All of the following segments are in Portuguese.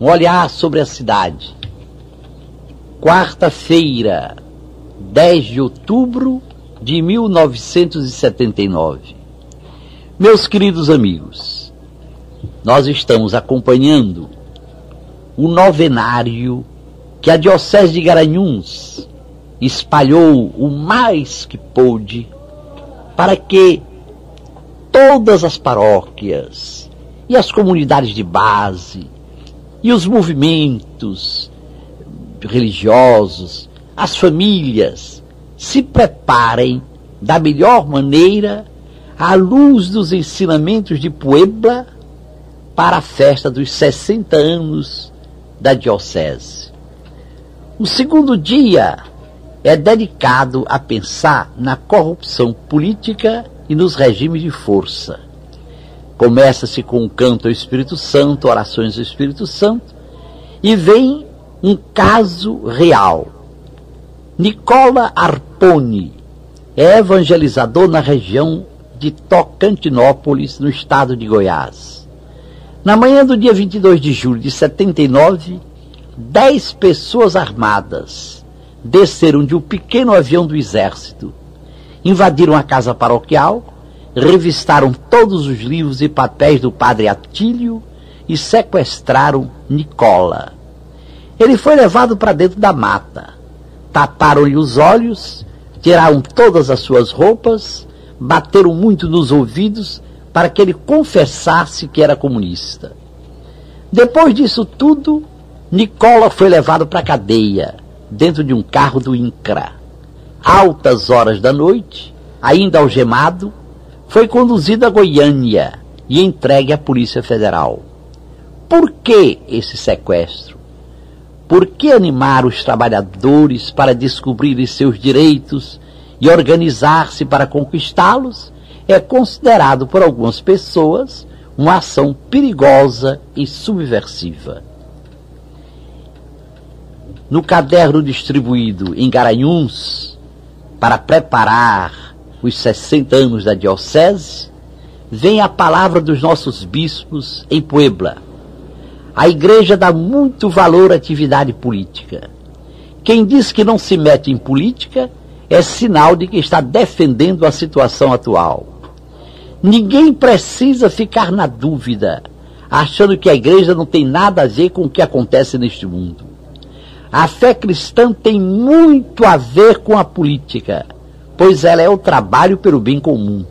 Um olhar sobre a cidade. Quarta-feira, 10 de outubro de 1979. Meus queridos amigos, nós estamos acompanhando o novenário que a Diocese de Garanhuns espalhou o mais que pôde para que todas as paróquias e as comunidades de base e os movimentos religiosos, as famílias, se preparem da melhor maneira à luz dos ensinamentos de Puebla para a festa dos 60 anos da Diocese. O segundo dia é dedicado a pensar na corrupção política e nos regimes de força. Começa-se com o canto ao Espírito Santo, orações ao Espírito Santo, e vem um caso real. Nicola Arponi é evangelizador na região de Tocantinópolis, no estado de Goiás. Na manhã do dia 22 de julho de 79, dez pessoas armadas desceram de um pequeno avião do exército, invadiram a casa paroquial revistaram todos os livros e papéis do padre Atílio e sequestraram Nicola. Ele foi levado para dentro da mata. Taparam-lhe os olhos, tiraram todas as suas roupas, bateram muito nos ouvidos para que ele confessasse que era comunista. Depois disso tudo, Nicola foi levado para a cadeia, dentro de um carro do INCRA. Altas horas da noite, ainda algemado, foi conduzido a Goiânia e entregue à Polícia Federal. Por que esse sequestro? Por que animar os trabalhadores para descobrirem seus direitos e organizar-se para conquistá-los é considerado por algumas pessoas uma ação perigosa e subversiva. No caderno distribuído em Garanhuns para preparar os 60 anos da Diocese, vem a palavra dos nossos bispos em Puebla. A igreja dá muito valor à atividade política. Quem diz que não se mete em política é sinal de que está defendendo a situação atual. Ninguém precisa ficar na dúvida, achando que a igreja não tem nada a ver com o que acontece neste mundo. A fé cristã tem muito a ver com a política pois ela é o trabalho pelo bem comum.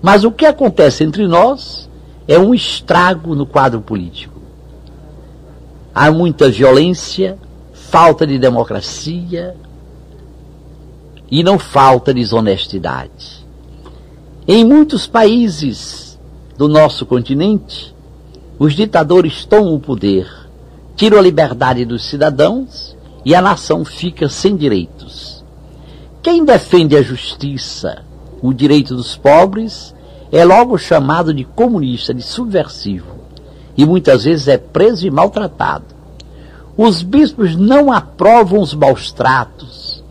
Mas o que acontece entre nós é um estrago no quadro político. Há muita violência, falta de democracia e não falta desonestidade. Em muitos países do nosso continente, os ditadores tomam o poder, tiram a liberdade dos cidadãos e a nação fica sem direitos. Quem defende a justiça, o direito dos pobres, é logo chamado de comunista, de subversivo, e muitas vezes é preso e maltratado. Os bispos não aprovam os maus tratos,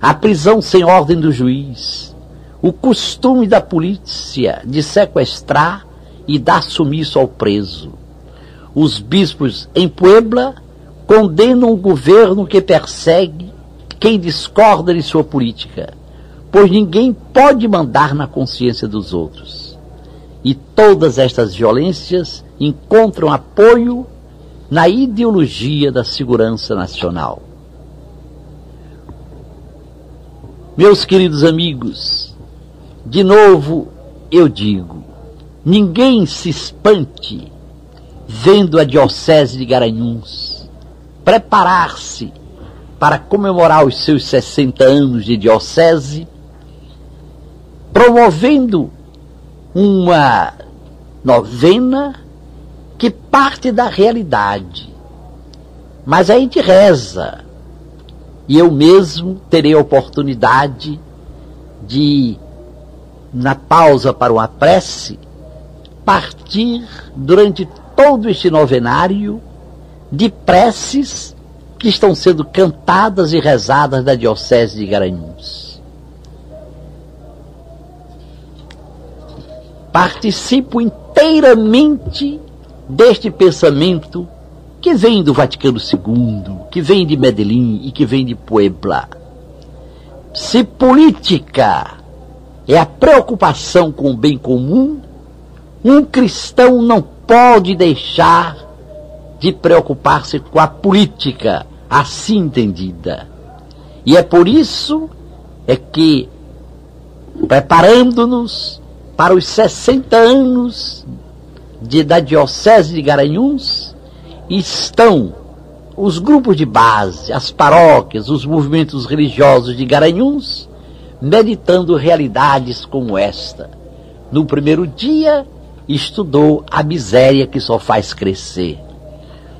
a prisão sem ordem do juiz, o costume da polícia de sequestrar e dar sumiço ao preso. Os bispos em Puebla condenam o governo que persegue quem discorda de sua política, pois ninguém pode mandar na consciência dos outros. E todas estas violências encontram apoio na ideologia da segurança nacional. Meus queridos amigos, de novo eu digo, ninguém se espante vendo a Diocese de Garanhuns preparar-se para comemorar os seus 60 anos de diocese, promovendo uma novena que parte da realidade. Mas a gente reza, e eu mesmo terei a oportunidade de, na pausa para uma prece, partir durante todo este novenário de preces que estão sendo cantadas e rezadas da Diocese de Garanhuns. Participo inteiramente deste pensamento que vem do Vaticano II, que vem de Medellín e que vem de Puebla. Se política é a preocupação com o bem comum, um cristão não pode deixar de preocupar-se com a política assim entendida. E é por isso é que preparando-nos para os 60 anos de, da Diocese de Garanhuns, estão os grupos de base, as paróquias, os movimentos religiosos de Garanhuns, meditando realidades como esta. No primeiro dia, estudou a miséria que só faz crescer.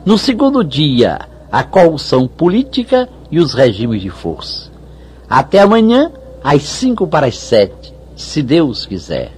No segundo dia, a corrupção política e os regimes de força. Até amanhã, às cinco para as sete, se Deus quiser.